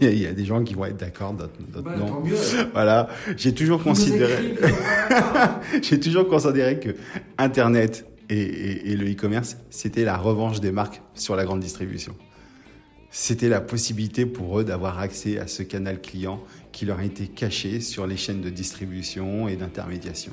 Il y a des gens qui vont être d'accord, d'autres non. Voilà, j'ai toujours considéré, j'ai toujours considéré que Internet et, et le e-commerce, c'était la revanche des marques sur la grande distribution. C'était la possibilité pour eux d'avoir accès à ce canal client qui leur a été caché sur les chaînes de distribution et d'intermédiation.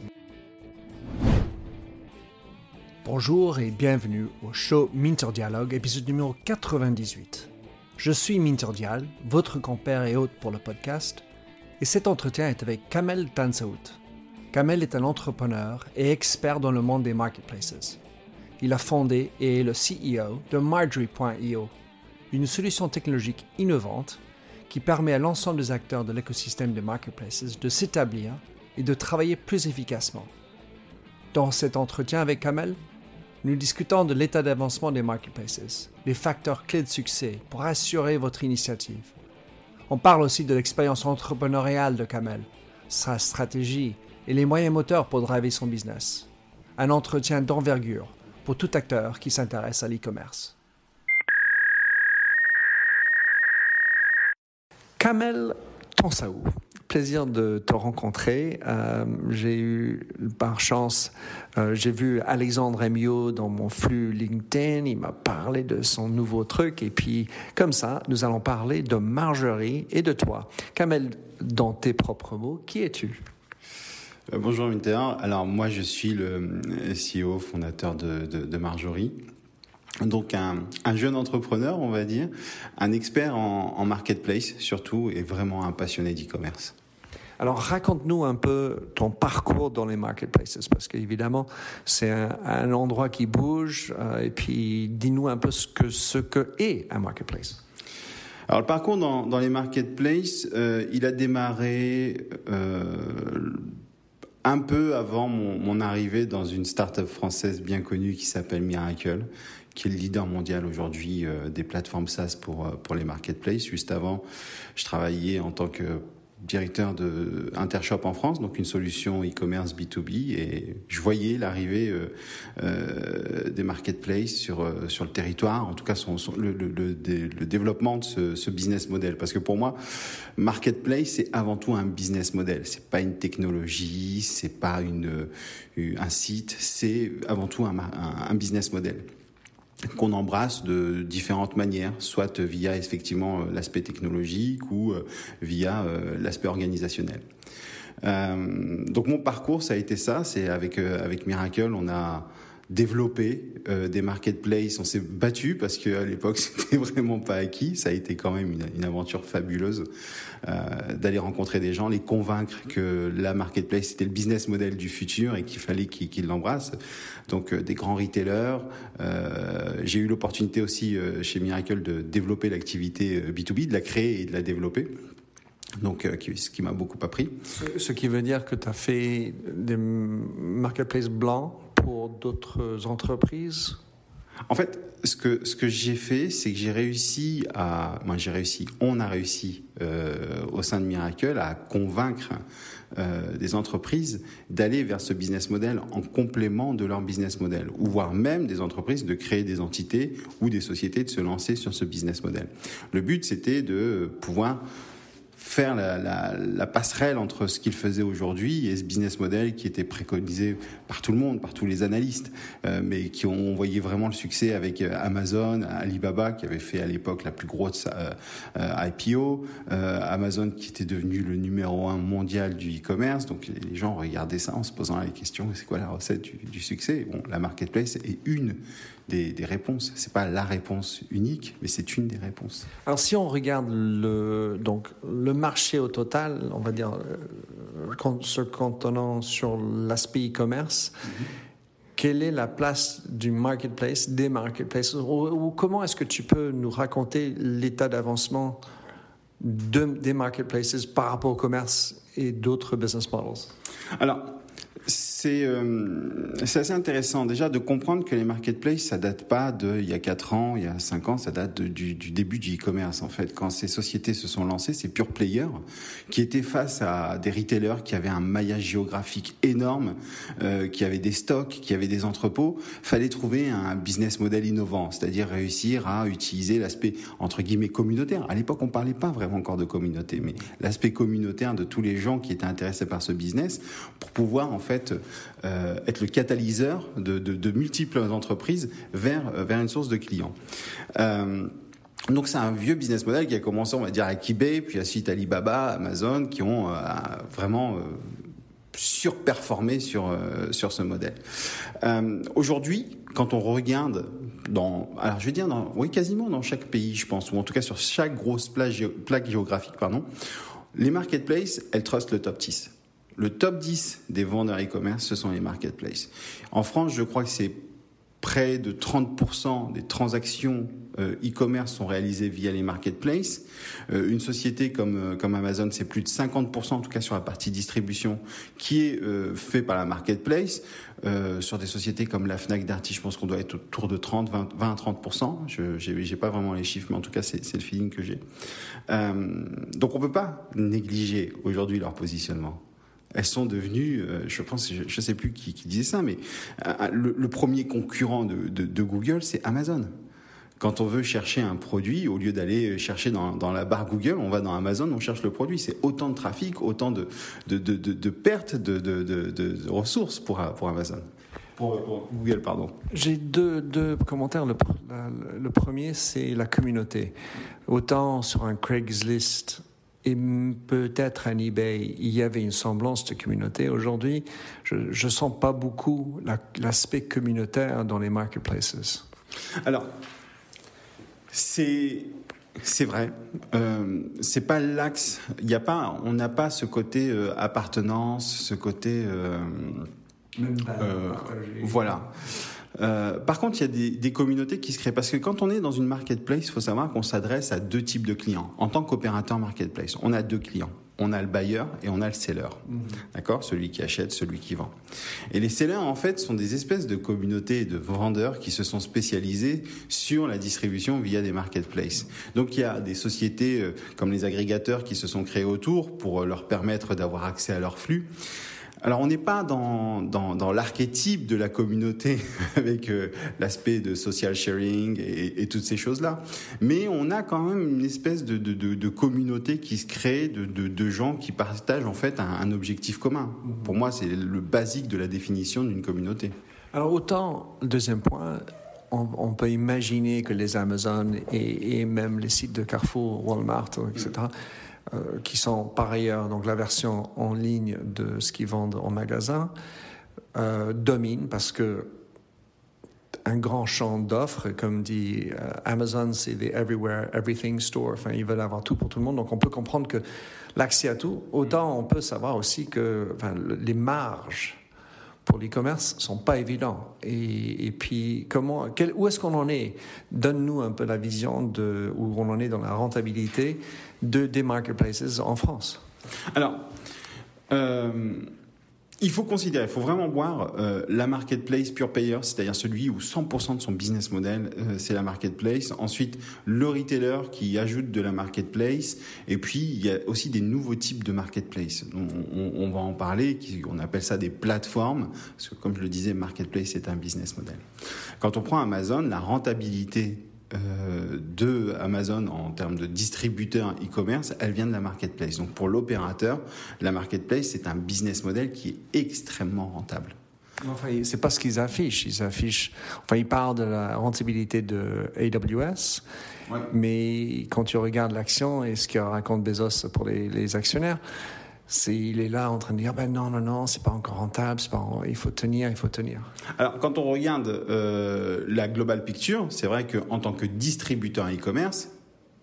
Bonjour et bienvenue au show Minter Dialogue, épisode numéro 98. Je suis Minter Dial, votre compère et hôte pour le podcast, et cet entretien est avec Kamel Tansaout. Kamel est un entrepreneur et expert dans le monde des marketplaces. Il a fondé et est le CEO de Marjorie.io, une solution technologique innovante qui permet à l'ensemble des acteurs de l'écosystème des marketplaces de s'établir et de travailler plus efficacement. Dans cet entretien avec Kamel, nous discutons de l'état d'avancement des marketplaces, les facteurs clés de succès pour assurer votre initiative. On parle aussi de l'expérience entrepreneuriale de Kamel, sa stratégie et les moyens moteurs pour driver son business. Un entretien d'envergure pour tout acteur qui s'intéresse à l'e-commerce. Kamel Tansaou, plaisir de te rencontrer. Euh, j'ai eu, par chance, euh, j'ai vu Alexandre Emio dans mon flux LinkedIn. Il m'a parlé de son nouveau truc. Et puis, comme ça, nous allons parler de Marjorie et de toi. Kamel, dans tes propres mots, qui es-tu? Euh, Bonjour Minter. Alors moi je suis le CEO fondateur de, Marjorie. Donc un, un, jeune entrepreneur, on va dire, un expert en, en marketplace surtout, et vraiment un passionné d'e-commerce. Alors raconte-nous un peu ton parcours dans les marketplaces, parce qu'évidemment c'est un, un, endroit qui bouge, euh, et puis dis-nous un peu ce que, ce que est un marketplace. Alors le parcours dans, dans les marketplaces, euh, il a démarré euh, un peu avant mon, mon, arrivée dans une start-up française bien connue qui s'appelle Miracle, qui est le leader mondial aujourd'hui euh, des plateformes SaaS pour, euh, pour les marketplaces. Juste avant, je travaillais en tant que directeur de Intershop en France, donc une solution e-commerce B2B, et je voyais l'arrivée euh, des marketplaces sur sur le territoire, en tout cas le, développement de ce, business model. Parce que pour moi, marketplace c'est avant tout un business model. C'est pas une technologie, c'est pas une un site, c'est avant tout un business model qu'on embrasse de différentes manières, soit via effectivement l'aspect technologique ou via l'aspect organisationnel. Euh, donc mon parcours, ça a été ça. C'est avec avec Miracle, on a développé euh, des marketplaces. On s'est battu parce qu'à l'époque c'était vraiment pas acquis. Ça a été quand même une, aventure fabuleuse euh, d'aller rencontrer des gens, les convaincre que la marketplace c'était le business model du futur et qu'il fallait qu'ils qu l'embrassent. Donc euh, des grands retailers. Euh, J'ai eu l'opportunité aussi chez Miracle de développer l'activité B2B, euh, de la créer et de la développer. Donc, ce qui m'a beaucoup appris. Ce, ce, qui veut dire que tu as fait des marketplaces blancs pour d'autres entreprises? En fait, ce que, ce que j'ai fait, c'est que j'ai réussi à. Moi, j'ai réussi, on a réussi euh, au sein de Miracle à convaincre euh, des entreprises d'aller vers ce business model en complément de leur business model, ou voire même des entreprises de créer des entités ou des sociétés de se lancer sur ce business model. Le but, c'était de pouvoir faire la, passerelle entre ce qu'il faisait aujourd'hui et ce business model qui était préconisé par tout le monde, par tous les analystes, euh, mais qui ont voyé vraiment le succès avec Amazon, Alibaba qui avait fait à l'époque la plus grosse euh, euh, IPO, Amazon qui était devenu le numéro un mondial du e-commerce. Donc les gens regardaient ça en se posant la question c'est quoi la recette du, du succès? Bon, la marketplace est une des, des réponses. C'est pas la réponse unique, mais c'est une des réponses. Alors si on regarde le donc le marché au total, on va dire se contenant sur l'aspect e-commerce. Mm -hmm. Quelle est la place du marketplace, des marketplaces, ou, ou comment est-ce que tu peux nous raconter l'état d'avancement de, des marketplaces par rapport au commerce et d'autres business models? Alors, c'est euh, assez intéressant déjà de comprendre que les marketplaces ça date pas de il y a 4 ans, il y a 5 ans, ça date du, du, début du e-commerce en fait. Quand ces sociétés se sont lancées, ces pure players qui étaient face à des retailers qui avaient un maillage géographique énorme, euh, qui avaient des stocks, qui avaient des entrepôts, fallait trouver un business model innovant, c'est-à-dire réussir à utiliser l'aspect entre guillemets communautaire. À l'époque, on parlait pas vraiment encore de communauté, mais l'aspect communautaire de tous les gens qui étaient intéressés par ce business pour pouvoir en fait être le catalyseur de, multiples entreprises vers, euh, vers une source de clients. Euh, donc c'est un vieux business model qui a commencé, on va dire, avec eBay, puis ensuite Alibaba, Amazon, qui ont euh, vraiment euh, surperformé sur ce modèle. Aujourd'hui, quand on regarde dans, alors je vais dire, oui, quasiment dans chaque pays, je pense, ou en tout cas sur chaque grosse plaque géographique, pardon, les marketplaces, elles trustent le top 10. Le top 10 des vendeurs e-commerce, ce sont les marketplaces. En France, je crois que c'est près de 30% des transactions euh, e-commerce sont réalisées via les marketplaces. Euh, une société comme, euh, comme Amazon, c'est plus de 50%, en tout cas sur la partie distribution, qui est fait par la marketplace. sur des sociétés comme la Fnac Darty, je pense qu'on doit être autour de 30, 20, 20 à 30%. Je j'ai pas vraiment les chiffres, mais en tout cas, c'est le feeling que j'ai. donc on peut pas négliger aujourd'hui leur positionnement elles sont devenues, euh, je pense, je ne sais plus qui, disait ça, mais euh, le, le premier concurrent de, Google, c'est Amazon. Quand on veut chercher un produit, au lieu d'aller chercher dans, la barre Google, on va dans Amazon, on cherche le produit. C'est autant de trafic, autant de, pertes de, ressources pour, Amazon. Pour, Google, pardon. J'ai deux, commentaires. Le premier, c'est la communauté. Autant sur un Craigslist, et peut-être à eBay, il y avait une semblance de communauté. Aujourd'hui, je ne sens pas beaucoup l'aspect communautaire dans les marketplaces. Alors, c'est c'est vrai. Euh, c'est pas l'axe. Il a pas. On n'a pas ce côté euh, appartenance, ce côté. Euh, euh, voilà. Euh, par contre, il y a des, des, communautés qui se créent parce que quand on est dans une marketplace, il faut savoir qu'on s'adresse à deux types de clients. En tant qu'opérateur marketplace, on a deux clients. On a le buyer et on a le seller. Mmh. D'accord? Celui qui achète, celui qui vend. Et les sellers, en fait, sont des espèces de communautés de vendeurs qui se sont spécialisés sur la distribution via des marketplaces. Donc, il y a des sociétés euh, comme les agrégateurs qui se sont créés autour pour euh, leur permettre d'avoir accès à leur flux. Alors on n'est pas dans, dans, dans l'archétype de la communauté avec euh, l'aspect de social sharing et, toutes ces choses-là, mais on a quand même une espèce de, de, de, communauté qui se crée, de, gens qui partagent en fait un, objectif commun. Pour moi, c'est le basique de la définition d'une communauté. Alors autant, deuxième point, on, peut imaginer que les Amazon et, et, même les sites de Carrefour, Walmart, etc., euh, qui sont par ailleurs donc la version en ligne de ce qu'ils vendent en magasin, euh, domine parce que un grand champ d'offres, comme dit euh, Amazon, c'est the everywhere, everything store. Enfin, ils veulent avoir tout pour tout le monde. Donc, on peut comprendre que l'accès à tout. Autant on peut savoir aussi que les marges pour l'e-commerce sont pas évidents. Et, puis, comment, où est-ce qu'on en est? Donne-nous un peu la vision de où on en est dans la rentabilité de, des marketplaces en France. Alors, euh, il faut considérer, il faut vraiment voir euh, la marketplace pure payer, c'est-à-dire celui où 100% de son business model, euh, c'est la marketplace. Ensuite, le retailer qui ajoute de la marketplace. Et puis, il y a aussi des nouveaux types de marketplace. On, on, on va en parler, on appelle ça des plateformes, parce que comme je le disais, marketplace, c'est un business model. Quand on prend Amazon, la rentabilité euh, de Amazon en termes de distributeur e-commerce, elle vient de la marketplace. Donc pour l'opérateur, la marketplace, c'est un business model qui est extrêmement rentable. Enfin, c'est pas ce qu'ils affichent. Ils affichent. Enfin, ils parlent de la rentabilité de AWS, ouais. mais quand tu regardes l'action et ce que raconte Bezos pour les, les actionnaires, c'est, il est là en train de dire ben non non non c'est pas encore rentable pas il faut tenir il faut tenir. Alors quand on regarde euh, la global picture c'est vrai qu'en tant que distributeur e-commerce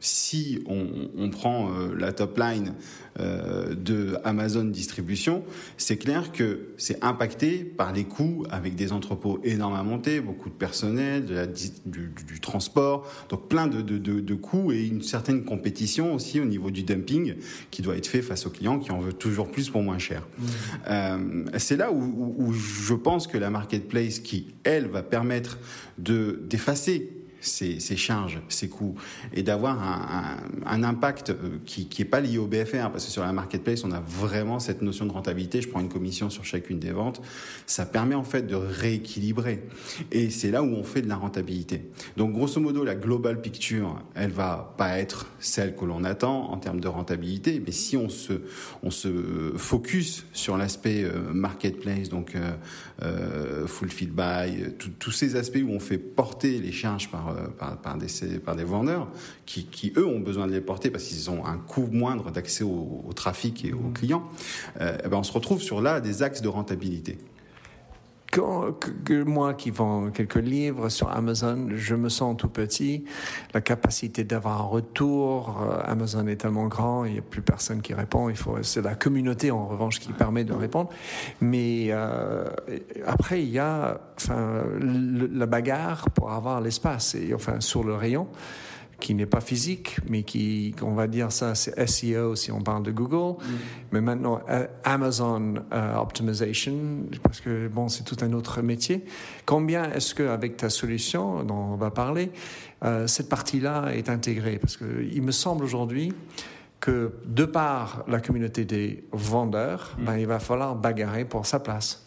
si on, prend euh, la top line euh, de Amazon Distribution, c'est clair que c'est impacté par les coûts avec des entrepôts énormes à monter, beaucoup de personnel, de la, du, transport, donc plein de, de, de, coûts et une certaine compétition aussi au niveau du dumping qui doit être fait face aux clients qui en veulent toujours plus pour moins cher. Mmh. Euh, c'est là où, où, je pense que la marketplace qui, elle, va permettre de d'effacer ces, charges, ces coûts, et d'avoir un, impact euh, qui n'est pas lié au BFR, parce que sur la marketplace, on a vraiment cette notion de rentabilité. Je prends une commission sur chacune des ventes. Ça permet en fait de rééquilibrer. Et c'est là où on fait de la rentabilité. Donc, grosso modo, la global picture, elle va pas être celle que l'on attend en termes de rentabilité, mais si on se, on se focus sur l'aspect euh, marketplace, donc euh, euh fulfilled by, tous ces aspects où on fait porter les charges par euh, par, des, par des vendeurs qui, qui, eux, ont besoin de les porter parce qu'ils ont un coût moindre d'accès au, trafic et aux mmh. clients, euh, eh ben on se retrouve sur là des axes de rentabilité. Quand, que moi qui vends quelques livres sur Amazon, je me sens tout petit. La capacité d'avoir un retour, euh, Amazon est tellement grand, il n'y a plus personne qui répond. Il faut, c'est la communauté en revanche qui permet de répondre. Mais euh, après, il y a enfin, la bagarre pour avoir l'espace, et enfin sur le rayon qui n'est pas physique, mais qui, on va dire ça, c'est SEO si on parle de Google. Mm. Mais maintenant, euh, Amazon euh, Optimization, parce que bon, c'est tout un autre métier. Combien est-ce que, avec ta solution, dont on va parler, euh, cette partie-là est intégrée? Parce qu'il me semble aujourd'hui que, de par la communauté des vendeurs, mm. ben, il va falloir bagarrer pour sa place.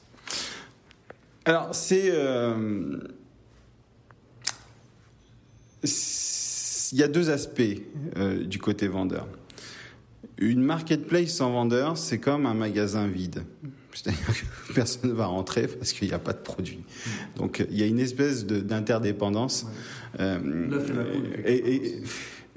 Alors, c'est il y a deux aspects euh, du côté vendeur. Une marketplace sans vendeur, c'est comme un magasin vide. C'est-à-dire que personne ne va rentrer parce qu'il n'y a pas de produit. Donc il y a une espèce d'interdépendance. Euh, et, euh,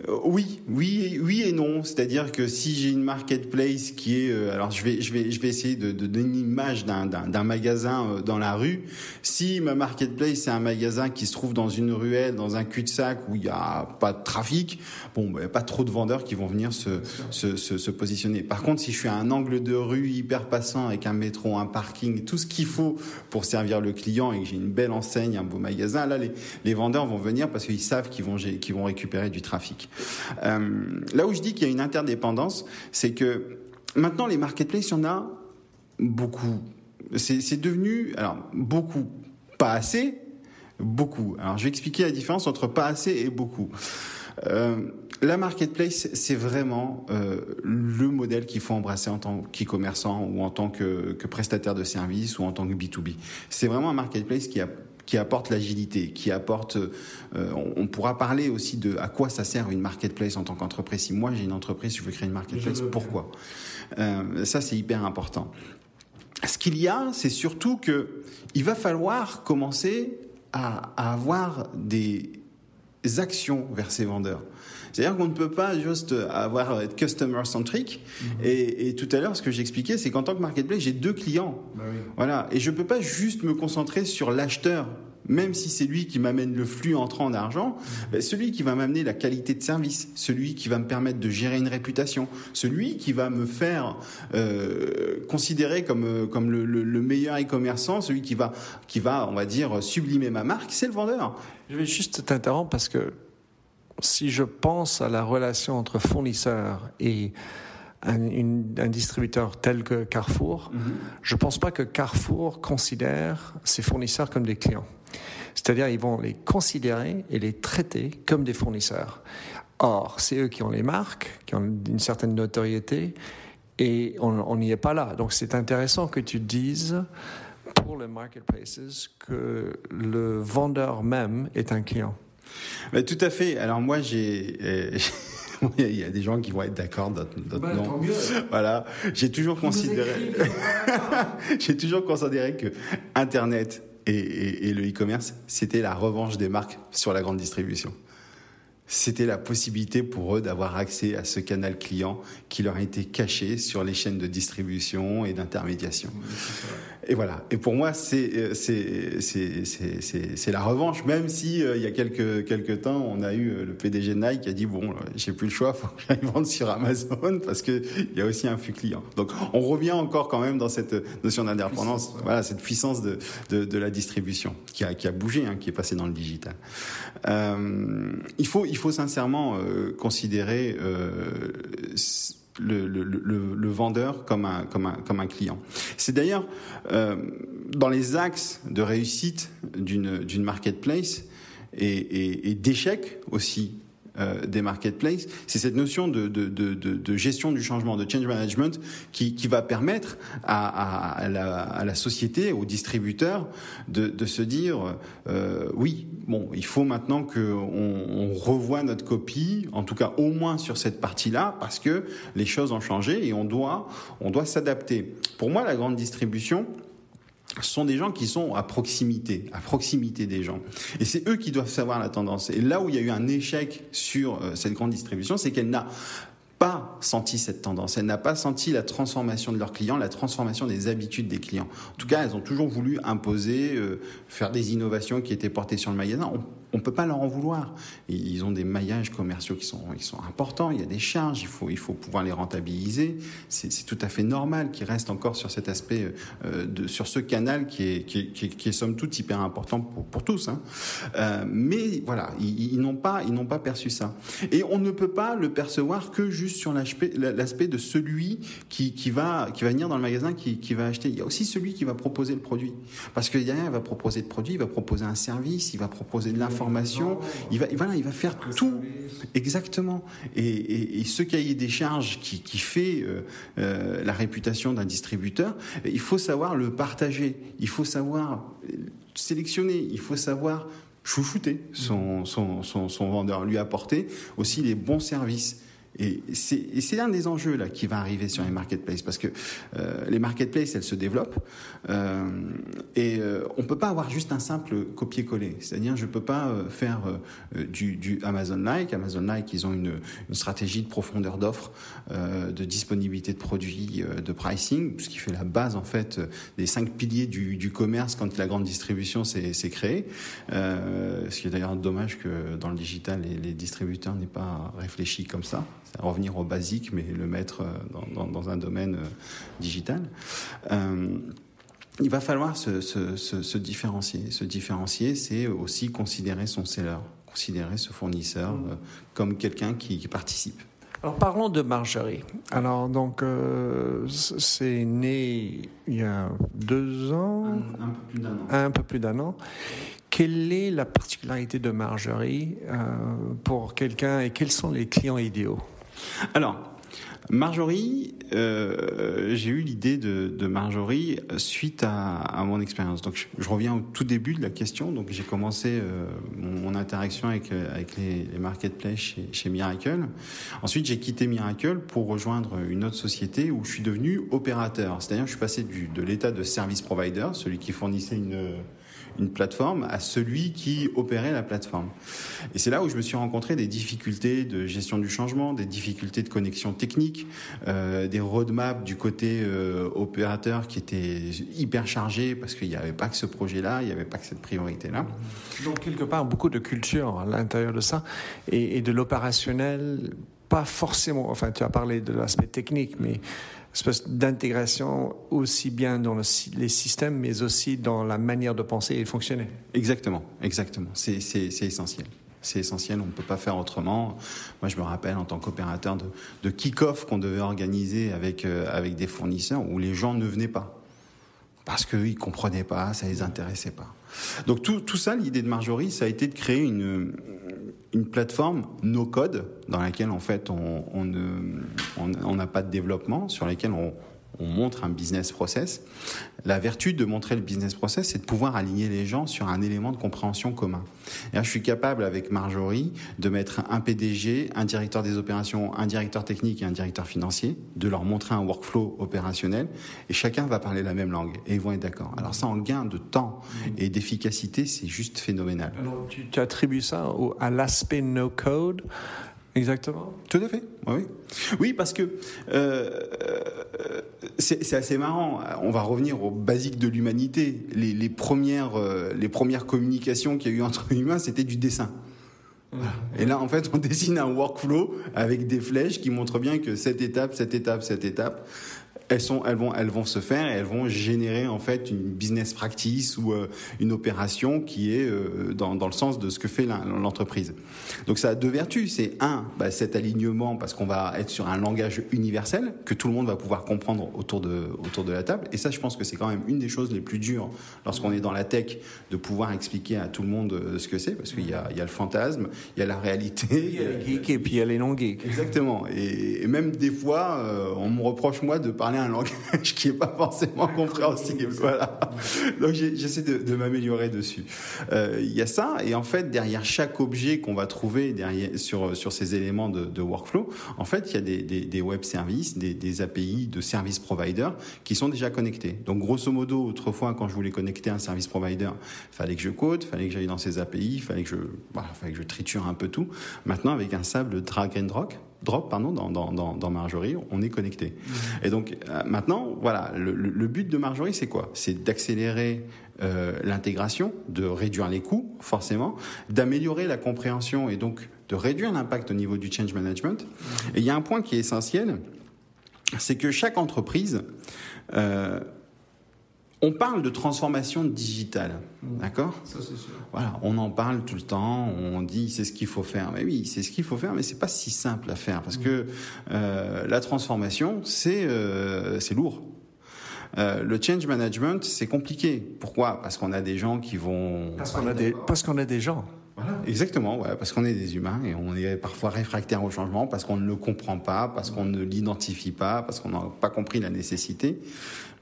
oui, oui, oui et non. C'est-à-dire que si j'ai une marketplace qui est, euh, alors je vais, je vais, je vais essayer de, donner une image d'un magasin euh, dans la rue. Si ma marketplace c'est un magasin qui se trouve dans une ruelle, dans un cul-de-sac où il n'y a pas de trafic, bon, il n'y a pas trop de vendeurs qui vont venir se, se, se, positionner. Par contre, si je suis à un angle de rue hyper passant avec un métro, un parking, tout ce qu'il faut pour servir le client et que j'ai une belle enseigne, un beau magasin, là les, les vendeurs vont venir parce qu'ils savent qu'ils vont, qu'ils vont récupérer du trafic. Euh, là où je dis qu'il y a une interdépendance, c'est que maintenant les marketplaces, il y en a beaucoup. C'est devenu, alors beaucoup, pas assez, beaucoup. Alors je vais expliquer la différence entre pas assez et beaucoup. Euh, la marketplace, c'est vraiment euh, le modèle qu'il faut embrasser en tant qu'e-commerçant ou en tant que, que, prestataire de services ou en tant que B2B. C'est vraiment un marketplace qui a qui apporte l'agilité, qui apporte. Euh, on, pourra parler aussi de à quoi ça sert une marketplace en tant qu'entreprise. Si moi j'ai une entreprise, je veux créer une marketplace, pourquoi euh, Ça c'est hyper important. Ce qu'il y a, c'est surtout que il va falloir commencer à, à avoir des actions vers ces vendeurs. C'est-à-dire qu'on ne peut pas juste avoir être customer centric. Mhm. Et, tout à l'heure, ce que j'expliquais, c'est qu'en tant que marketplace, j'ai deux clients. Bah voilà. Et je ne peux pas juste me concentrer sur l'acheteur même si c'est lui qui m'amène le flux entrant d'argent, mhm. ben, celui qui va m'amener la qualité de service, celui qui va me permettre de gérer une réputation, celui qui va me faire euh, considérer comme euh, comme le, le meilleur e-commerçant, celui qui va qui va on va dire sublimer ma marque, c'est le vendeur. Je vais juste t'interrompre parce que si je pense à la relation entre fournisseur et un, distributeur tel que Carrefour, mhm. je ne pense pas que Carrefour considère ses fournisseurs comme des clients. C'est-à-dire ils vont les considérer et les traiter comme des fournisseurs. Or, c'est eux qui ont les marques, qui ont une certaine notoriété, et on n'y est pas là. Donc c'est intéressant que tu dises pour les marketplaces que le vendeur même est un client tout à fait. Alors moi, j'ai... Euh, il y a des gens qui vont être d'accord, d'autres bah, non. Voilà, j'ai toujours considéré, j'ai toujours considéré que Internet et, le e-commerce, c'était la revanche des marques sur la grande distribution. C'était la possibilité pour eux d'avoir accès à ce canal client qui leur a été caché sur les chaînes de distribution et d'intermédiation. Et voilà. Et pour moi, c'est euh, c'est c'est c'est la revanche. Même si euh, il y a quelques quelques temps, on a eu euh, le PDG de Nike qui a dit bon, j'ai plus le choix, faut que j'aille vendre sur Amazon parce que il y a aussi un flux client. Donc on revient encore quand même dans cette notion d'indépendance. Voilà, cette puissance de, de, de la distribution qui a qui a bougé, hein, qui est passée dans le digital. Euh, il faut il faut sincèrement euh, considérer euh, le, vendeur comme un, comme un, comme un client. C'est d'ailleurs euh, dans les axes de réussite d'une marketplace et, et, et d'échec aussi euh, des marketplaces, c'est cette notion de, de, de, de, gestion du changement, de change management, qui, qui va permettre à, à, la, à, la, société, aux distributeurs, de, se dire euh, oui, bon, il faut maintenant qu'on on revoie notre copie, en tout cas au moins sur cette partie-là, parce que les choses ont changé et on doit, on doit s'adapter. Pour moi, la grande distribution, sont des gens qui sont à proximité, à proximité des gens. Et c'est eux qui doivent savoir la tendance. Et là où il y a eu un échec sur euh, cette grande distribution, c'est qu'elle n'a pas senti cette tendance. Elle n'a pas senti la transformation de leurs clients, la transformation des habitudes des clients. En tout cas, elles ont toujours voulu imposer, euh, faire des innovations qui étaient portées sur le magasin peut pas leur en vouloir. Ils ont des maillages commerciaux qui sont, qui sont importants, il y a des charges, il faut, il faut pouvoir les rentabiliser. C'est tout à fait normal qu'ils restent encore sur cet aspect, euh, de, sur ce canal qui est, qui qui somme toute hyper important pour, pour tous. Hein. Euh, mais voilà, ils, n'ont pas, pas perçu ça. Et on ne peut pas le percevoir que juste sur l'aspect de celui qui, qui, va, qui va venir dans le magasin, qui, qui va acheter. Il y a aussi celui qui va proposer le produit. Parce que derrière, il va proposer le produit, il va proposer un service, il va proposer de l'information Il va, voilà, il va faire tout exactement. Et, ce cahier des charges qui, qui fait euh, euh, la réputation d'un distributeur, il faut savoir le partager. Il faut savoir sélectionner. Il faut savoir chouchouter son, son, son, son vendeur, lui apporter aussi les bons services. Et c'est un des enjeux là qui va arriver sur les marketplaces parce que euh, les marketplaces elles se développent euh, et euh, on peut pas avoir juste un simple copier-coller. C'est-à-dire je peux pas euh, faire du, du Amazon-like. Amazon-like ils ont une, stratégie de profondeur d'offre, de disponibilité de produits, de pricing, ce qui fait la base en fait des cinq piliers du, du commerce quand la grande distribution s'est créée. ce qui est d'ailleurs dommage que dans le digital les, les distributeurs n'aient pas réfléchi comme ça revenir au basique, mais le mettre euh, dans, dans, un domaine euh, digital. Euh, il va falloir se, se, se, se, différencier. Se différencier, c'est aussi considérer son seller, considérer ce fournisseur mmh. comme quelqu'un qui, qui, participe. Alors parlons de Marjorie. Alors donc euh, c'est né il y a deux ans, un, un peu plus d'un an. Un peu plus d'un an. Quelle est la particularité de Marjorie euh, pour quelqu'un et quels sont les clients idéaux? Alors, Marjorie, euh, j'ai eu l'idée de, Marjorie suite à, mon expérience. Donc, je, reviens au tout début de la question. Donc, j'ai commencé euh, mon, interaction avec, les, marketplaces chez, chez, Miracle. Ensuite, j'ai quitté Miracle pour rejoindre une autre société où je suis devenu opérateur. C'est-à-dire, je suis passé du, de l'état de service provider, celui qui fournissait une une plateforme à celui qui opérait la plateforme. Et c'est là où je me suis rencontré des difficultés de gestion du changement, des difficultés de connexion technique, euh, des roadmaps du côté euh, opérateur qui étaient hyper chargés parce qu'il n'y avait pas que ce projet-là, il n'y avait pas que cette priorité-là. Donc quelque part beaucoup de culture à l'intérieur de ça et, et de l'opérationnel, pas forcément. Enfin, tu as parlé de l'aspect technique, mais espèce d'intégration aussi bien dans le, les systèmes, mais aussi dans la manière de penser et de fonctionner. Exactement, exactement. C'est essentiel. C'est essentiel, on ne peut pas faire autrement. Moi, je me rappelle en tant qu'opérateur de, de kick-off qu'on devait organiser avec, euh, avec des fournisseurs où les gens ne venaient pas. Parce qu'ils comprenaient pas, ça les intéressait pas. Donc tout, tout ça, l'idée de Marjorie, ça a été de créer une, une plateforme no code dans laquelle en fait on n'a on, on pas de développement, sur laquelle on, on montre un business process. La vertu de montrer le business process, c'est de pouvoir aligner les gens sur un élément de compréhension commun. Et je suis capable avec Marjorie de mettre un PDG, un directeur des opérations, un directeur technique et un directeur financier, de leur montrer un workflow opérationnel, et chacun va parler la même langue et ils vont être d'accord. Alors ça, en gain de temps et d'efficacité, c'est juste phénoménal. Alors, tu, attribues ça à l'aspect no code Exactement. Tout à fait. Oui, oui parce que euh, c'est assez marrant. On va revenir aux basiques de l'humanité. Les, les, premières, euh, les premières communications qu'il y a eu entre humains, c'était du dessin. Voilà. Et là, en fait, on dessine un workflow avec des flèches qui montrent bien que cette étape, cette étape, cette étape, elles sont, elles vont, elles vont se faire et elles vont générer en fait une business practice ou euh, une opération qui est euh, dans, dans, le sens de ce que fait l'entreprise. Donc ça a deux vertus. C'est un, bah, cet alignement parce qu'on va être sur un langage universel que tout le monde va pouvoir comprendre autour de autour de la table. Et ça, je pense que c'est quand même une des choses les plus dures lorsqu'on est dans la tech de pouvoir expliquer à tout le monde euh, ce que c'est parce qu'il y a, il y a le fantasme, il y a la réalité. Il y a les geeks et puis il y a les non geeks. Exactement. Et, et même des fois, euh, on me reproche moi de parler un langage qui est pas forcément compréhensible. Voilà. Donc j'essaie de, de m'améliorer dessus. Euh, il y a ça, et en fait derrière chaque objet qu'on va trouver derrière sur sur ces éléments de, de workflow, en fait il y a des, des, des web services, des, des, API de service provider qui sont déjà connectés. Donc grosso modo, autrefois quand je voulais connecter un service provider, fallait que je code, fallait que j'aille dans ces API, fallait que je, bah, fallait que je triture un peu tout. Maintenant avec un sable drag and drop, drop pardon, dans, dans, dans, dans Marjorie, on est connecté. Mmh. Et donc euh, maintenant, voilà, le, le, but de Marjorie, c'est quoi? C'est d'accélérer euh, l'intégration, de réduire les coûts, forcément, d'améliorer la compréhension et donc de réduire l'impact au niveau du change management. Mmh. Et il y a un point qui est essentiel, c'est que chaque entreprise euh, on parle de transformation digitale, d'accord? Ça c'est sûr. Voilà, on en parle tout le temps, on dit c'est ce qu'il faut faire. Mais oui, c'est ce qu'il faut faire, mais c'est pas si simple à faire parce que euh, la transformation, c'est euh, c'est lourd. Euh, le change management, c'est compliqué. Pourquoi? Parce qu'on a des gens qui vont. Parce qu'on a des, parce qu'on a des gens. Voilà, exactement, ouais, parce qu'on est des humains et on est parfois réfractaire au changement, parce qu'on ne le comprend pas, parce qu'on ne l'identifie pas, parce qu'on n'a pas compris la nécessité.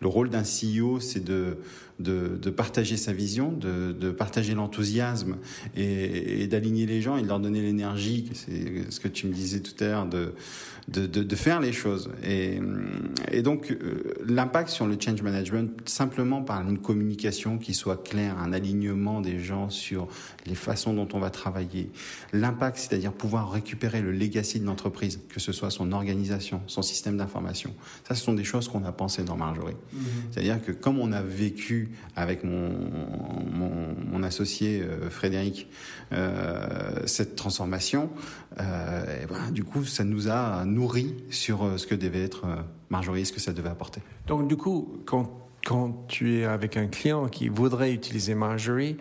Le rôle d'un CEO, c'est de, de, de, partager sa vision, de, de partager l'enthousiasme et, et d'aligner les gens et de leur donner l'énergie. C'est ce que tu me disais tout à l'heure, de, de, de, faire les choses. Et, et donc, euh, l'impact sur le change management, simplement par une communication qui soit claire, un alignement des gens sur les façons dont on va travailler. L'impact, c'est-à-dire pouvoir récupérer le legacy de l'entreprise, que ce soit son organisation, son système d'information. Ça, ce sont des choses qu'on a pensées dans Marjorie. Mmh. C'est-à-dire que comme on a vécu avec mon, mon, mon associé euh, Frédéric euh, cette transformation, euh, ben, du coup, ça nous a nourri sur ce que devait être Marjorie, ce que ça devait apporter. Donc, du coup, quand, quand tu es avec un client qui voudrait utiliser Marjorie,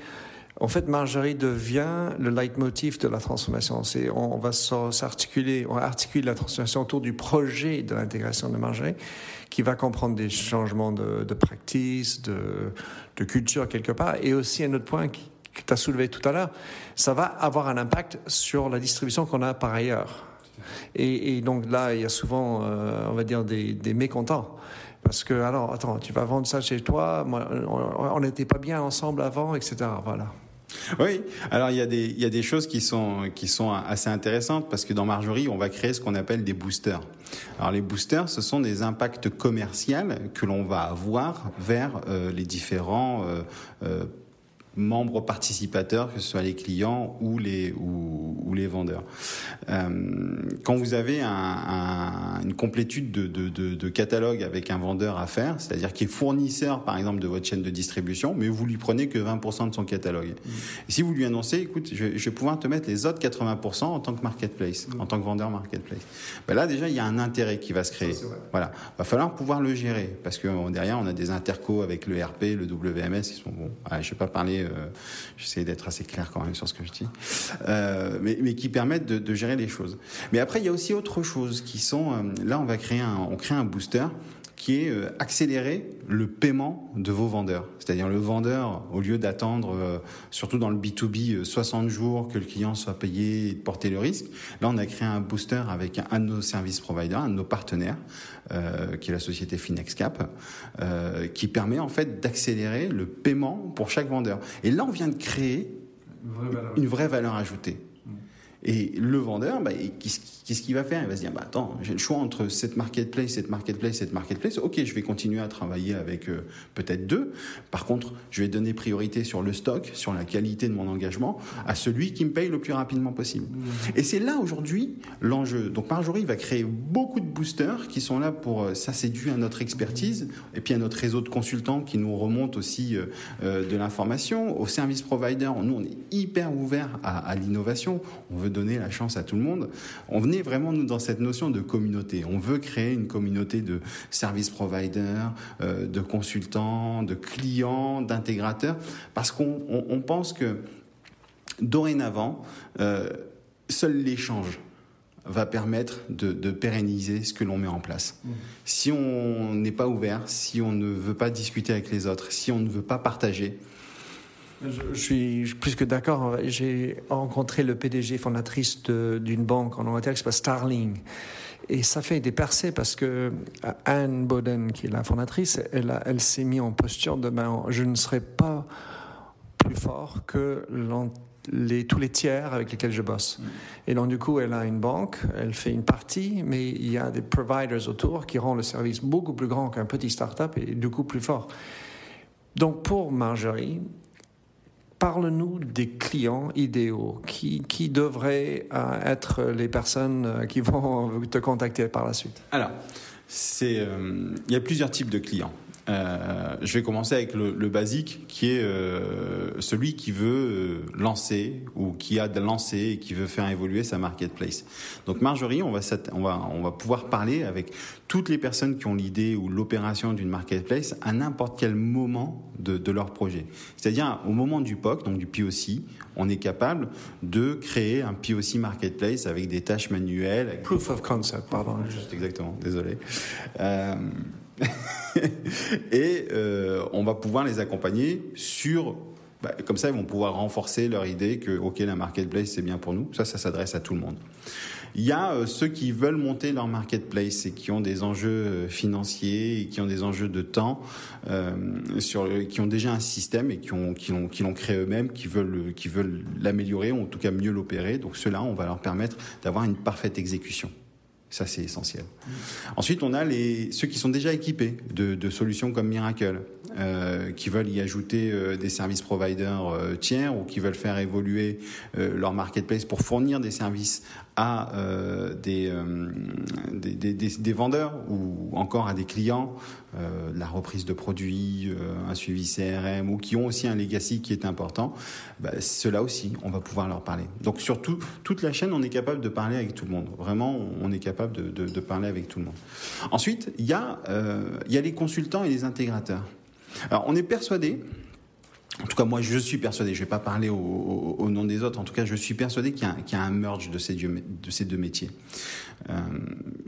en fait, Marjorie devient le leitmotiv de la transformation. On, va s'articuler, on articule la transformation autour du projet de l'intégration de Marjorie, qui va comprendre des changements de, de practice, de, culture quelque part, et aussi un autre point que tu as soulevé tout à l'heure, ça va avoir un impact sur la distribution qu'on a par ailleurs. Et, donc là, il y a souvent, euh, on va dire, des, mécontents. Parce que, alors, attends, tu vas vendre ça chez toi, on n'était pas bien ensemble avant, etc. Voilà. Oui, alors il y, a des, il y a des choses qui sont, qui sont assez intéressantes parce que dans Marjorie, on va créer ce qu'on appelle des boosters. Alors les boosters, ce sont des impacts commerciaux que l'on va avoir vers euh, les différents euh, euh, membres participateurs, que ce soit les clients ou les, ou, ou les vendeurs. Euh, quand vous avez un, un, une complétude de, de, de, de, catalogue avec un vendeur à faire, c'est-à-dire qui est fournisseur, par exemple, de votre chaîne de distribution, mais vous lui prenez que 20% de son catalogue. Mmh. Et si vous lui annoncez, écoute, je, je, vais pouvoir te mettre les autres 80% en tant que marketplace, mmh. en tant que vendeur marketplace. Ben là, déjà, il y a un intérêt qui va se créer. Voilà. Va falloir pouvoir le gérer, parce que derrière, on a des intercos avec le RP, le WMS, ils sont bon. Ouais, je vais pas parler euh, j'essaie d'être assez clair quand même sur ce que je dis, euh, mais, mais, qui permettent de, gérer les choses. Mais après, il y a aussi autre chose qui sont, euh, là, on va créer un, on crée un booster qui est euh, accélérer le paiement de vos vendeurs. C'est-à-dire le vendeur, au lieu d'attendre, euh, surtout dans le B2B, 60 jours que le client soit payé et de porter le risque, là on a créé un booster avec un de nos service providers, un de nos partenaires, qui est la société Finexcap, qui permet en fait d'accélérer le paiement pour chaque vendeur. Et là on vient de créer une vraie valeur ajoutée. Et le vendeur, bah, qu'est-ce qu'il va faire? Il va se dire, bah, attends, j'ai le choix entre cette marketplace, cette marketplace, cette marketplace. Ok, je vais continuer à travailler avec euh, peut-être deux. Par contre, je vais donner priorité sur le stock, sur la qualité de mon engagement, à celui qui me paye le plus rapidement possible. Et c'est là aujourd'hui l'enjeu. Donc Marjorie va créer beaucoup de boosters qui sont là pour, euh, ça c'est dû à notre expertise, et puis à notre réseau de consultants qui nous remontent aussi euh, de l'information, aux service providers. Nous, on est hyper ouvert à, l'innovation. Donner la chance à tout le monde. On venait vraiment, nous, dans cette notion de communauté. On veut créer une communauté de service providers, euh, de consultants, de clients, d'intégrateurs, parce qu'on pense que dorénavant, euh, seul l'échange va permettre de, pérenniser ce que l'on met en place. Mmh. Si on n'est pas ouvert, si on ne veut pas discuter avec les autres, si on ne veut pas partager, je, suis plus que d'accord. J'ai rencontré le PDG fondatrice d'une banque en Angleterre qui s'appelle Starling. Et ça fait des percées parce que euh, Anne Boden, qui est la fondatrice, elle, s'est mise en posture de ben, je ne serai pas plus fort que tous les tiers avec lesquels je bosse. Et donc, du coup, elle a une banque, elle fait une partie, mais il y a des providers autour qui rendent le service beaucoup plus grand qu'un petit start-up et du coup plus fort. Donc, pour Marjorie, Parle-nous des clients idéaux. Qui, devraient euh, être les personnes euh, qui vont te contacter par la suite? Alors, euh, il y a plusieurs types de clients. Euh, je vais commencer avec le, le basique, qui est euh, celui qui veut euh, lancer ou qui a de lancer et qui veut faire évoluer sa marketplace. Donc Marjorie, on va, on va, on va pouvoir parler avec toutes les personnes qui ont l'idée ou l'opération d'une marketplace à n'importe quel moment de, de leur projet. C'est-à-dire au moment du POC, donc du POC, on est capable de créer un POC marketplace avec des tâches manuelles. Proof of concept, pardon. Juste exactement, désolé. Euh, et euh, on va pouvoir les accompagner sur bah, comme ça, ils vont pouvoir renforcer leur idée que, OK, la marketplace, c'est bien pour nous. Ça, ça s'adresse à tout le monde. Il y a euh, ceux qui veulent monter leur marketplace et qui ont des enjeux euh, financiers qui ont des enjeux de temps, sur, qui ont déjà un système et qui l'ont créé eux-mêmes, qui veulent, qui veulent l'améliorer ou en tout cas mieux l'opérer. Donc ceux-là, on va leur permettre d'avoir une parfaite exécution. Ça, c'est essentiel. Ensuite, on a ceux qui sont déjà équipés de solutions comme Miracle, euh, qui veulent y ajouter euh, des services providers euh, tiers ou qui veulent faire évoluer euh, leur marketplace pour fournir des services à des des, des, des, des, vendeurs ou encore à des clients, la reprise de produits, un suivi CRM ou qui ont aussi un legacy qui est important. Bah, Ceux-là aussi, on va pouvoir leur parler. Donc, surtout, toute la chaîne, on est capable de parler avec tout le monde. Vraiment, on est capable de, parler avec tout le monde. Ensuite, il y, a, euh, il y a les consultants et les intégrateurs. Alors, on est persuadé, en tout cas, moi, je suis persuadé, je ne vais pas parler au, nom des autres, en tout cas, je suis persuadé qu'il y, a un merge de ces, de ces deux métiers. Euh,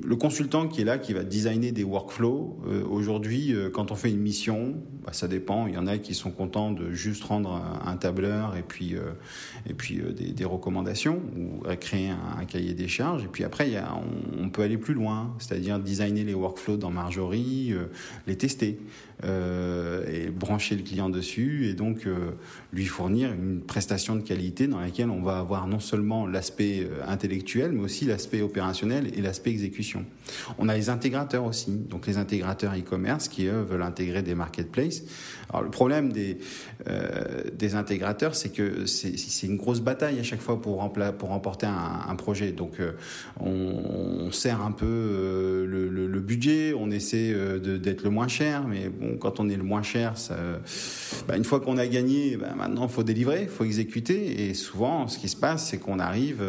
le consultant qui est là, qui va designer des workflows, euh, aujourd'hui, euh, quand on fait une mission, bah, ça dépend. Il y en a qui sont contents de juste rendre un, tableur et puis, et puis des, recommandations ou créer un, cahier des charges. Et puis après, a, on, peut aller plus loin, c'est-à-dire designer les workflows dans Marjorie, les tester et brancher le client dessus et donc lui fournir une prestation de qualité dans laquelle on va avoir non seulement l'aspect intellectuel, mais aussi l'aspect opérationnel et l'aspect exécution. On a les intégrateurs aussi, donc les intégrateurs e-commerce qui eux veulent intégrer des marketplaces. Alors le problème des euh, des intégrateurs, c'est que c'est une grosse bataille à chaque fois pour pour remporter un, un projet. Donc euh, on, on, sert un peu euh, le, le, le, budget, on essaie euh, d'être le moins cher, mais bon quand on est le moins cher, ça, bah, une fois qu'on a gagné, bah, maintenant faut délivrer, faut exécuter, et souvent ce qui se passe, c'est qu'on arrive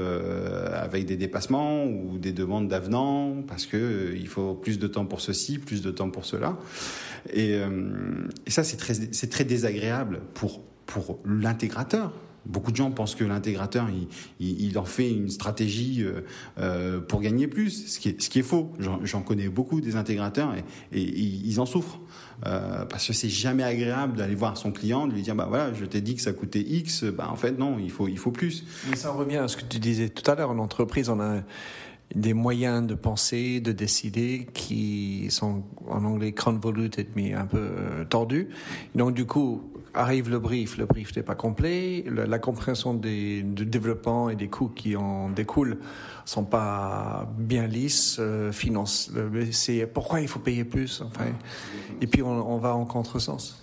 avec des dépassements ou des demande d'avenant parce que euh, il faut plus de temps pour ceci, plus de temps pour cela. Et, euh, et ça, c'est très, très désagréable pour, pour l'intégrateur Beaucoup de gens pensent que l'intégrateur, il, en fait une stratégie pour gagner plus, ce qui est, ce qui est faux. J'en connais beaucoup des intégrateurs et, ils en souffrent. Euh, parce que c'est jamais agréable d'aller voir son client, de lui dire bah voilà, je t'ai dit que ça coûtait X, bah en fait non, il faut il faut plus. Mais ça revient à ce que tu disais tout à l'heure. En entreprise, on a des moyens de penser, de décider qui sont en anglais convoluted mais un peu euh, tordus. Donc du coup, arrive le brief, le brief n'est pas complet, la, compréhension des, du développement et des coûts qui en découlent sont pas bien lisses. Euh, finance, c'est pourquoi il faut payer plus. Enfin, et puis on, va en contresens.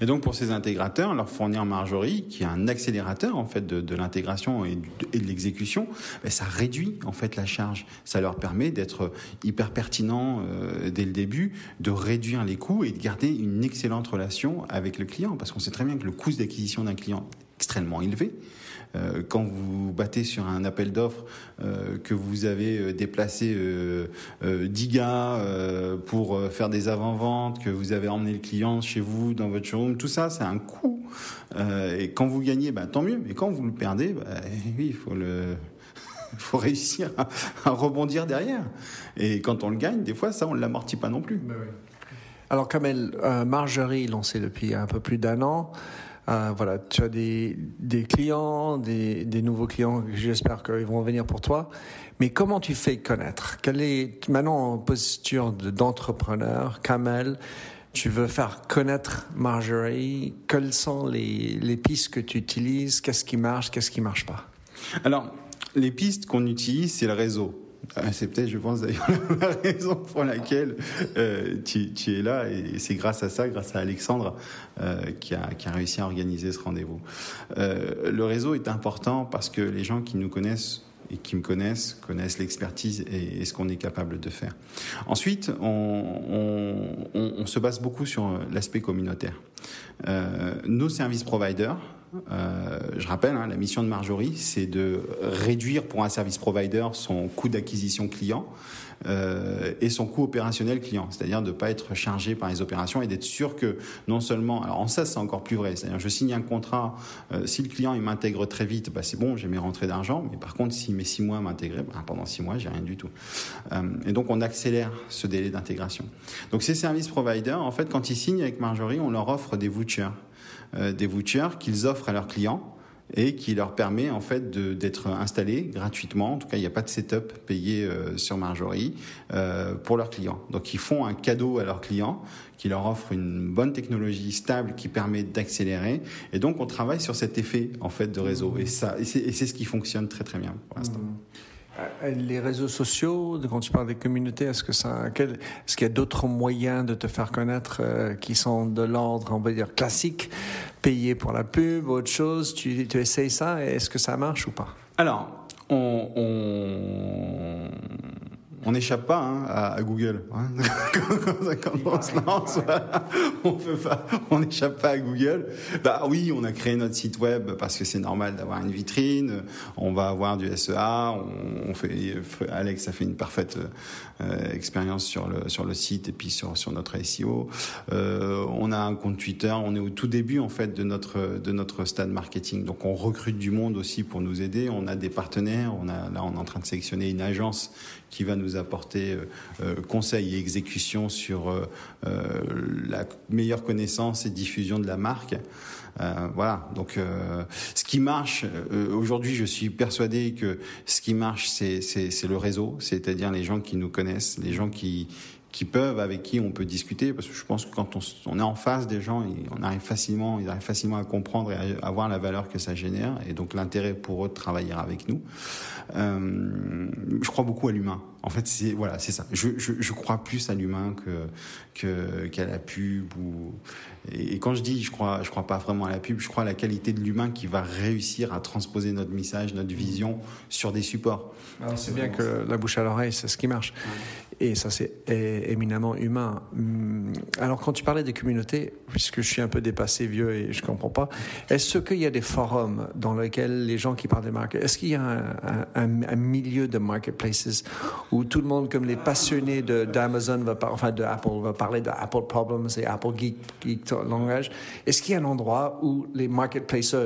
Et donc pour ces intégrateurs, leur fournir Marjorie, qui est un accélérateur en fait de, l'intégration et, de l'exécution, ben, ça réduit en fait la charge. Ça leur permet d'être hyper pertinent euh, dès le début, de réduire les coûts et de garder une excellente relation avec le client, parce qu'on sait très bien que le coût d'acquisition d'un client est extrêmement élevé. Euh, quand vous battez sur un appel d'offres, euh, que vous avez euh, déplacé 10 gars pour faire des avant-ventes, que vous avez emmené le client chez vous, dans votre showroom, tout ça, c'est un coût. et quand vous gagnez, bah, tant mieux. Mais quand vous le perdez, bah, oui, il faut le faut réussir à, rebondir derrière. Et quand on le gagne, des fois, ça, on ne l'amortit pas non plus. Bah Alors, Kamel, Marjorie, lancée depuis un peu plus d'un an, euh, voilà, tu as des, clients, des, nouveaux clients, j'espère qu'ils vont venir pour toi. Mais comment tu fais connaître? Est maintenant en posture d'entrepreneur, Kamel tu veux faire connaître Marjorie? Quelles sont les, les pistes que tu utilises? Qu'est-ce qui marche? Qu'est-ce qui marche pas? Alors, les pistes qu'on utilise, c'est le réseau. C'est peut-être, je pense d'ailleurs, la raison pour laquelle euh, tu, es là, et c'est grâce à ça, grâce à Alexandre, euh, qui, a, réussi à organiser ce rendez-vous. Euh, le réseau est important parce que les gens qui nous connaissent et qui me connaissent connaissent l'expertise et, ce qu'on est capable de faire. Ensuite, on, on, se base beaucoup sur l'aspect communautaire. Nos services providers, euh, je rappelle, hein, la mission de Marjorie, c'est de réduire pour un service provider son coût d'acquisition client euh, et son coût opérationnel client, c'est-à-dire de ne pas être chargé par les opérations et d'être sûr que non seulement, alors en ça c'est encore plus vrai, c'est-à-dire je signe un contrat, euh, si le client il m'intègre très vite, bah, c'est bon, j'ai mes rentrées d'argent, mais par contre s'il met six mois à m'intégrer, bah, pendant six mois j'ai rien du tout. Et donc on accélère ce délai d'intégration. Donc ces services providers, en fait, quand ils signent avec Marjorie, on leur offre des vouchers. Euh, des vouchers qu'ils offrent à leurs clients et qui leur permet en fait d'être installés gratuitement. En tout cas, il n'y a pas de setup payé euh, sur Marjorie euh, pour leurs clients. Donc, ils font un cadeau à leurs clients qui leur offre une bonne technologie stable qui permet d'accélérer. Et donc, on travaille sur cet effet en fait de réseau. Et ça, et c'est ce qui fonctionne très très bien pour l'instant. Mmh. Euh, les réseaux sociaux, quand tu parles des communautés, est-ce que ça, est-ce qu'il y a d'autres moyens de te faire connaître euh, qui sont de l'ordre, on va dire classique, payer pour la pub, autre chose? Tu, essayes ça et est-ce que ça marche ou pas? Alors, on on n'échappe pas hein, à, Google. Hein. quand, on se lance, on n'échappe pas à Google. Bah oui, on a créé notre site web parce que c'est normal d'avoir une vitrine. On va avoir du SEA. On, fait, Alex a fait une parfaite expérience sur le sur le site et puis sur sur notre SEO. Euh, on a un compte Twitter. On est au tout début en fait de notre de notre stade marketing. Donc on recrute du monde aussi pour nous aider. On a des partenaires. On a là on est en train de sélectionner une agence qui va nous apporter euh, euh, conseil et exécution sur euh, la meilleure connaissance et diffusion de la marque. Voilà. Donc, ce qui marche aujourd'hui, je suis persuadé que ce qui marche, c'est le réseau, c'est-à-dire les gens qui nous connaissent, les gens qui qui peuvent, avec qui on peut discuter, parce que je pense que quand on, est en face des gens, on arrive facilement, ils arrivent facilement à comprendre et à, voir la valeur que ça génère, et donc l'intérêt pour eux de travailler avec nous. Euh, je crois beaucoup à l'humain. En fait, c'est voilà, c'est ça. Je, je, je, crois plus à l'humain que que qu'à la pub ou et, quand je dis je crois je crois pas vraiment à la pub, je crois à la qualité de l'humain qui va réussir à transposer notre message, notre vision sur des supports. C'est bien que la bouche à l'oreille, c'est ce qui marche. Et ça, c'est éminemment humain. Hum, alors, quand tu parlais des communautés, puisque je suis un peu dépassé, vieux et je comprends pas, est-ce qu'il y a des forums dans lesquels les gens qui parlent des marques, est-ce qu'il y a un, un, un, milieu de marketplaces où tout le monde, comme les passionnés d'Amazon, va enfin de Apple, va parler d'Apple Problems et Apple Geek, Geek Est-ce qu'il y a un endroit où les marketplaces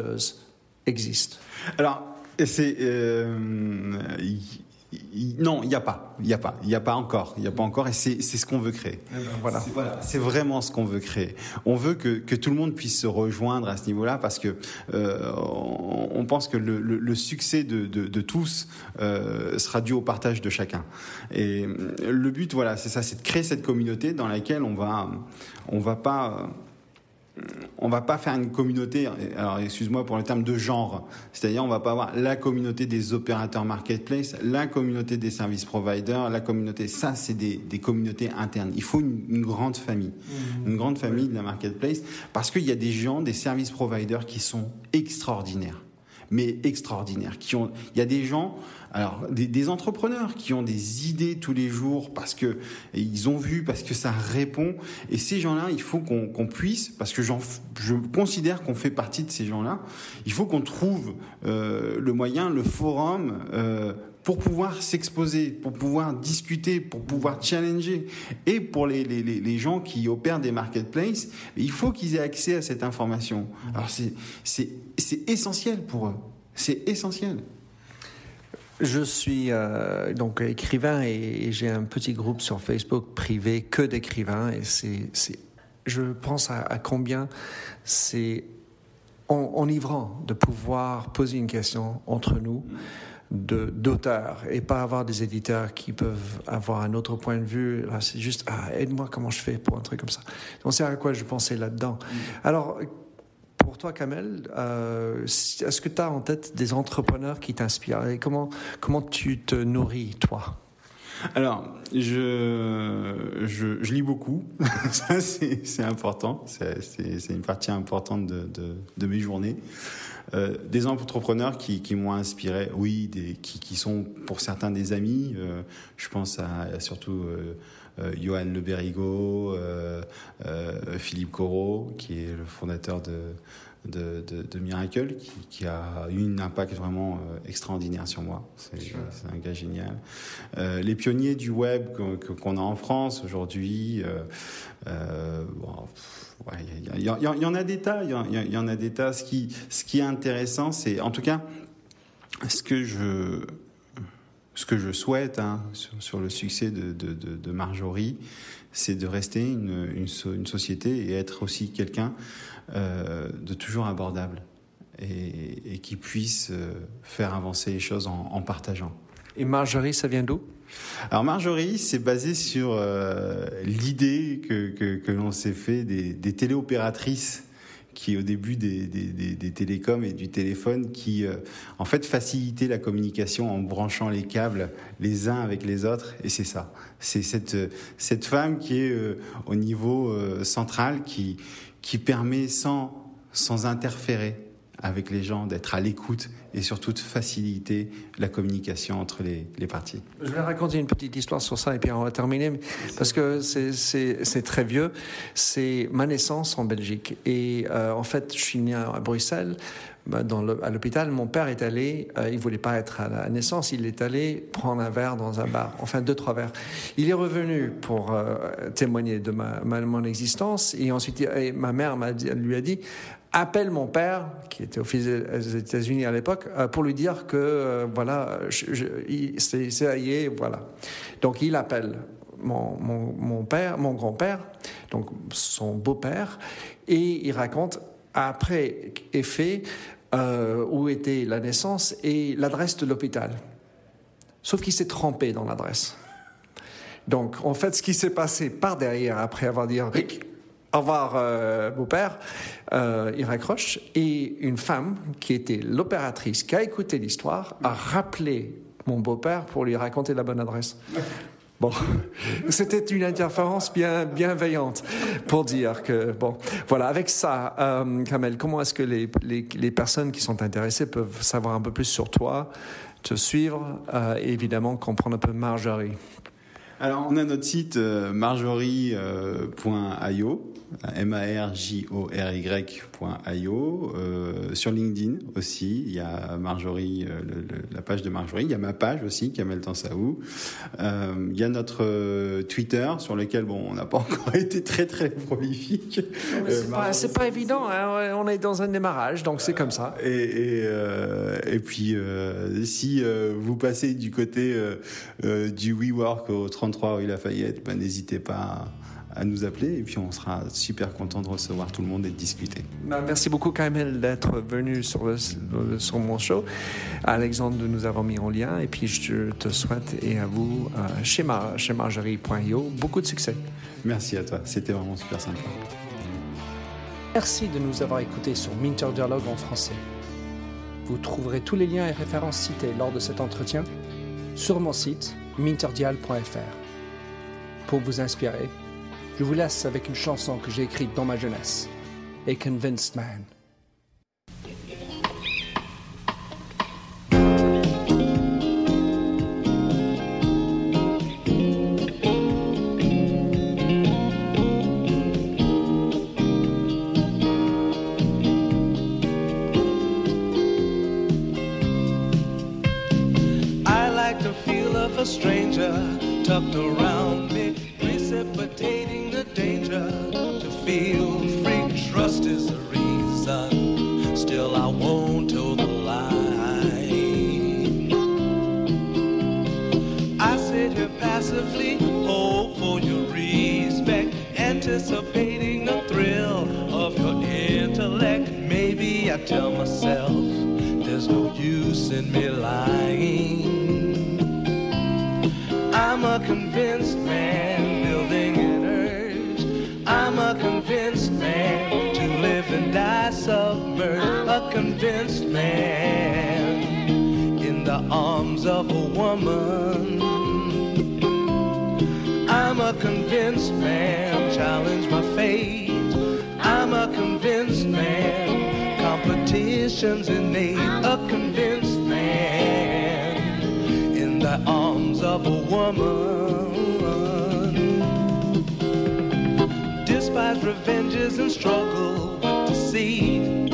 existe Alors, c'est non, il n'y a pas, il n'y a pas, il n'y a pas encore, il n'y a pas encore, et c'est ce qu'on veut créer. Eh ben, voilà, c'est vraiment ce qu'on veut créer. On veut que, que, tout le monde puisse se rejoindre à ce niveau-là, parce que euh, on, pense que le, le, succès de, de, de tous euh, sera dû au partage de chacun. Et le but, voilà, c'est ça, c'est de créer cette communauté dans laquelle on va, on va pas on va pas faire une communauté, alors excuse-moi pour le terme de genre, c'est-à-dire on va pas avoir la communauté des opérateurs marketplace, la communauté des services providers, la communauté, ça c'est des, communautés internes. Il faut une, grande famille, mmh. une grande famille de la marketplace, parce qu'il y a des gens, des services providers qui sont extraordinaires mais extraordinaires. Qui ont, il y a des gens, alors des, entrepreneurs qui ont des idées tous les jours parce que ils ont vu, parce que ça répond. Et ces gens-là, il faut qu'on puisse, parce que je considère qu'on fait partie de ces gens-là. Il faut qu'on trouve euh, le moyen, le forum. Euh, pour pouvoir s'exposer, pour pouvoir discuter, pour pouvoir challenger. Et pour les, les, les gens qui opèrent des marketplaces, il faut qu'ils aient accès à cette information. Alors c'est essentiel pour eux. C'est essentiel. Je suis euh, donc écrivain et, j'ai un petit groupe sur Facebook privé que d'écrivains et c'est, je pense à, à combien c'est enivrant de pouvoir poser une question entre nous d'auteurs et pas avoir des éditeurs qui peuvent avoir un autre point de vue. Là, c'est juste, ah, aide-moi comment je fais pour un truc comme ça. Donc, c'est à quoi je pensais là-dedans. Mm. Alors, pour toi, Kamel, euh, est-ce que tu as en tête des entrepreneurs qui t'inspirent? Et comment, comment tu te nourris, toi? Alors, je, je, je, lis beaucoup, ça c'est important, c'est une partie importante de, de, de mes journées. Euh, des entrepreneurs qui, qui m'ont inspiré, oui, des, qui, qui, sont pour certains des amis. Euh, je pense à, surtout euh, euh Johan Le Berrigo, Philippe Corot, qui est le fondateur de, de, de, de Miracle, qui, qui, a eu un impact vraiment extraordinaire sur moi. C'est un gars génial. les pionniers du web qu'on a en France aujourd'hui. Bon, il y, en a des tas, il y, en a des tas. Ce qui, ce qui est intéressant, c'est, en tout cas, ce que je, ce que je souhaite hein, sur, le succès de, de, Marjorie, c'est de rester une, une, société et être aussi quelqu'un euh, de toujours abordable et, qui puisse euh, faire avancer les choses en, en partageant. Et Marjorie, ça vient d'où? Alors Marjorie, c'est basé sur euh, l'idée que, que, que l'on s'est fait des, des, téléopératrices qui au début des, des, des, télécoms et du téléphone qui euh, en fait facilitaient la communication en branchant les câbles les uns avec les autres. Et c'est ça. C'est cette cette femme qui est euh, au niveau central qui qui permet sans sans interférer avec les gens, d'être à l'écoute et surtout de faciliter la communication entre les, les, parties. Je vais raconter une petite histoire sur ça et puis on va terminer parce que c'est très vieux. C'est ma naissance en Belgique et euh, en fait je suis né à Bruxelles. Bah, à l'hôpital, mon père est allé, euh, il voulait pas être à la naissance, il est allé prendre un verre dans un bar, enfin deux, trois verres. Il est revenu pour euh, témoigner de ma, mon existence et ensuite ma mère lui a dit, appelle mon père, qui était au des États-Unis à l'époque, euh, pour lui dire que, euh, voilà, c'est ça y est, voilà. Donc il appelle mon, mon, père, mon grand-père, donc son beau-père, et il raconte après effet euh, où était la naissance et l'adresse de l'hôpital. Sauf qu'il s'est trompé dans l'adresse. Donc, en fait, ce qui s'est passé par derrière, après avoir dit au revoir, euh, beau-père. Euh, il raccroche et une femme qui était l'opératrice, qui a écouté l'histoire, a rappelé mon beau-père pour lui raconter la bonne adresse. Bon, c'était une interférence bien bienveillante pour dire que bon, voilà. Avec ça, euh, Kamel, comment est-ce que les, les, les, personnes qui sont intéressées peuvent savoir un peu plus sur toi, te suivre, et évidemment comprendre un peu Marjorie? Alors, on a notre site euh, marjorie.io. M-A-R-J-O-R-Y.io. Euh, sur LinkedIn aussi, il y a Marjorie, euh, la page de Marjorie. Il y a ma page aussi, Kamel Tansaou. Euh, il y a notre euh, Twitter sur lequel, bon, on n'a pas encore été très très prolifique. C'est pas, pas, évident, hein. on est dans un démarrage, donc c'est comme ça. Et, et, et puis, si vous passez du côté du WeWork au 33 rue Lafayette, ben, n'hésitez pas à nous appeler et puis on sera super content de recevoir tout le monde et de discuter. Bah, merci beaucoup Kamel d'être venu sur, le, sur mon show. Alexandre de nous avoir mis en lien et puis je te souhaite et à vous euh, chez, Mar chez Marjorie.io beaucoup de succès. Merci à toi, c'était vraiment super sympa. Merci de nous avoir écoutés sur Minter Dialogue en français. Vous trouverez tous les liens et références cités lors de cet entretien sur mon site minterdial.fr. Pour vous inspirer, je vous laisse avec une chanson que j'ai écrite dans ma jeunesse, A Convinced Man. Danger to feel free. Trust is the reason. Still, I won't toe the line. I sit here passively, hope for your respect, anticipating the thrill of your intellect. Maybe I tell myself there's no use in me lying. I'm a convinced A convinced man in the arms of a woman. I'm a convinced man, challenge my fate. I'm a convinced man, competition's innate. A convinced man in the arms of a woman despise revenges and struggle with deceit.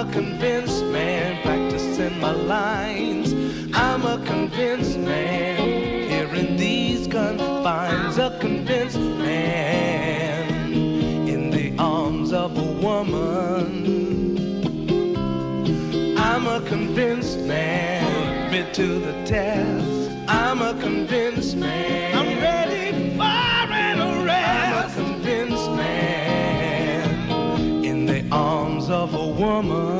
A convinced man, practicing my lines. I'm a convinced man, here in these confines. A convinced man, in the arms of a woman. I'm a convinced man, admit to the test. I'm a convinced man. Woman.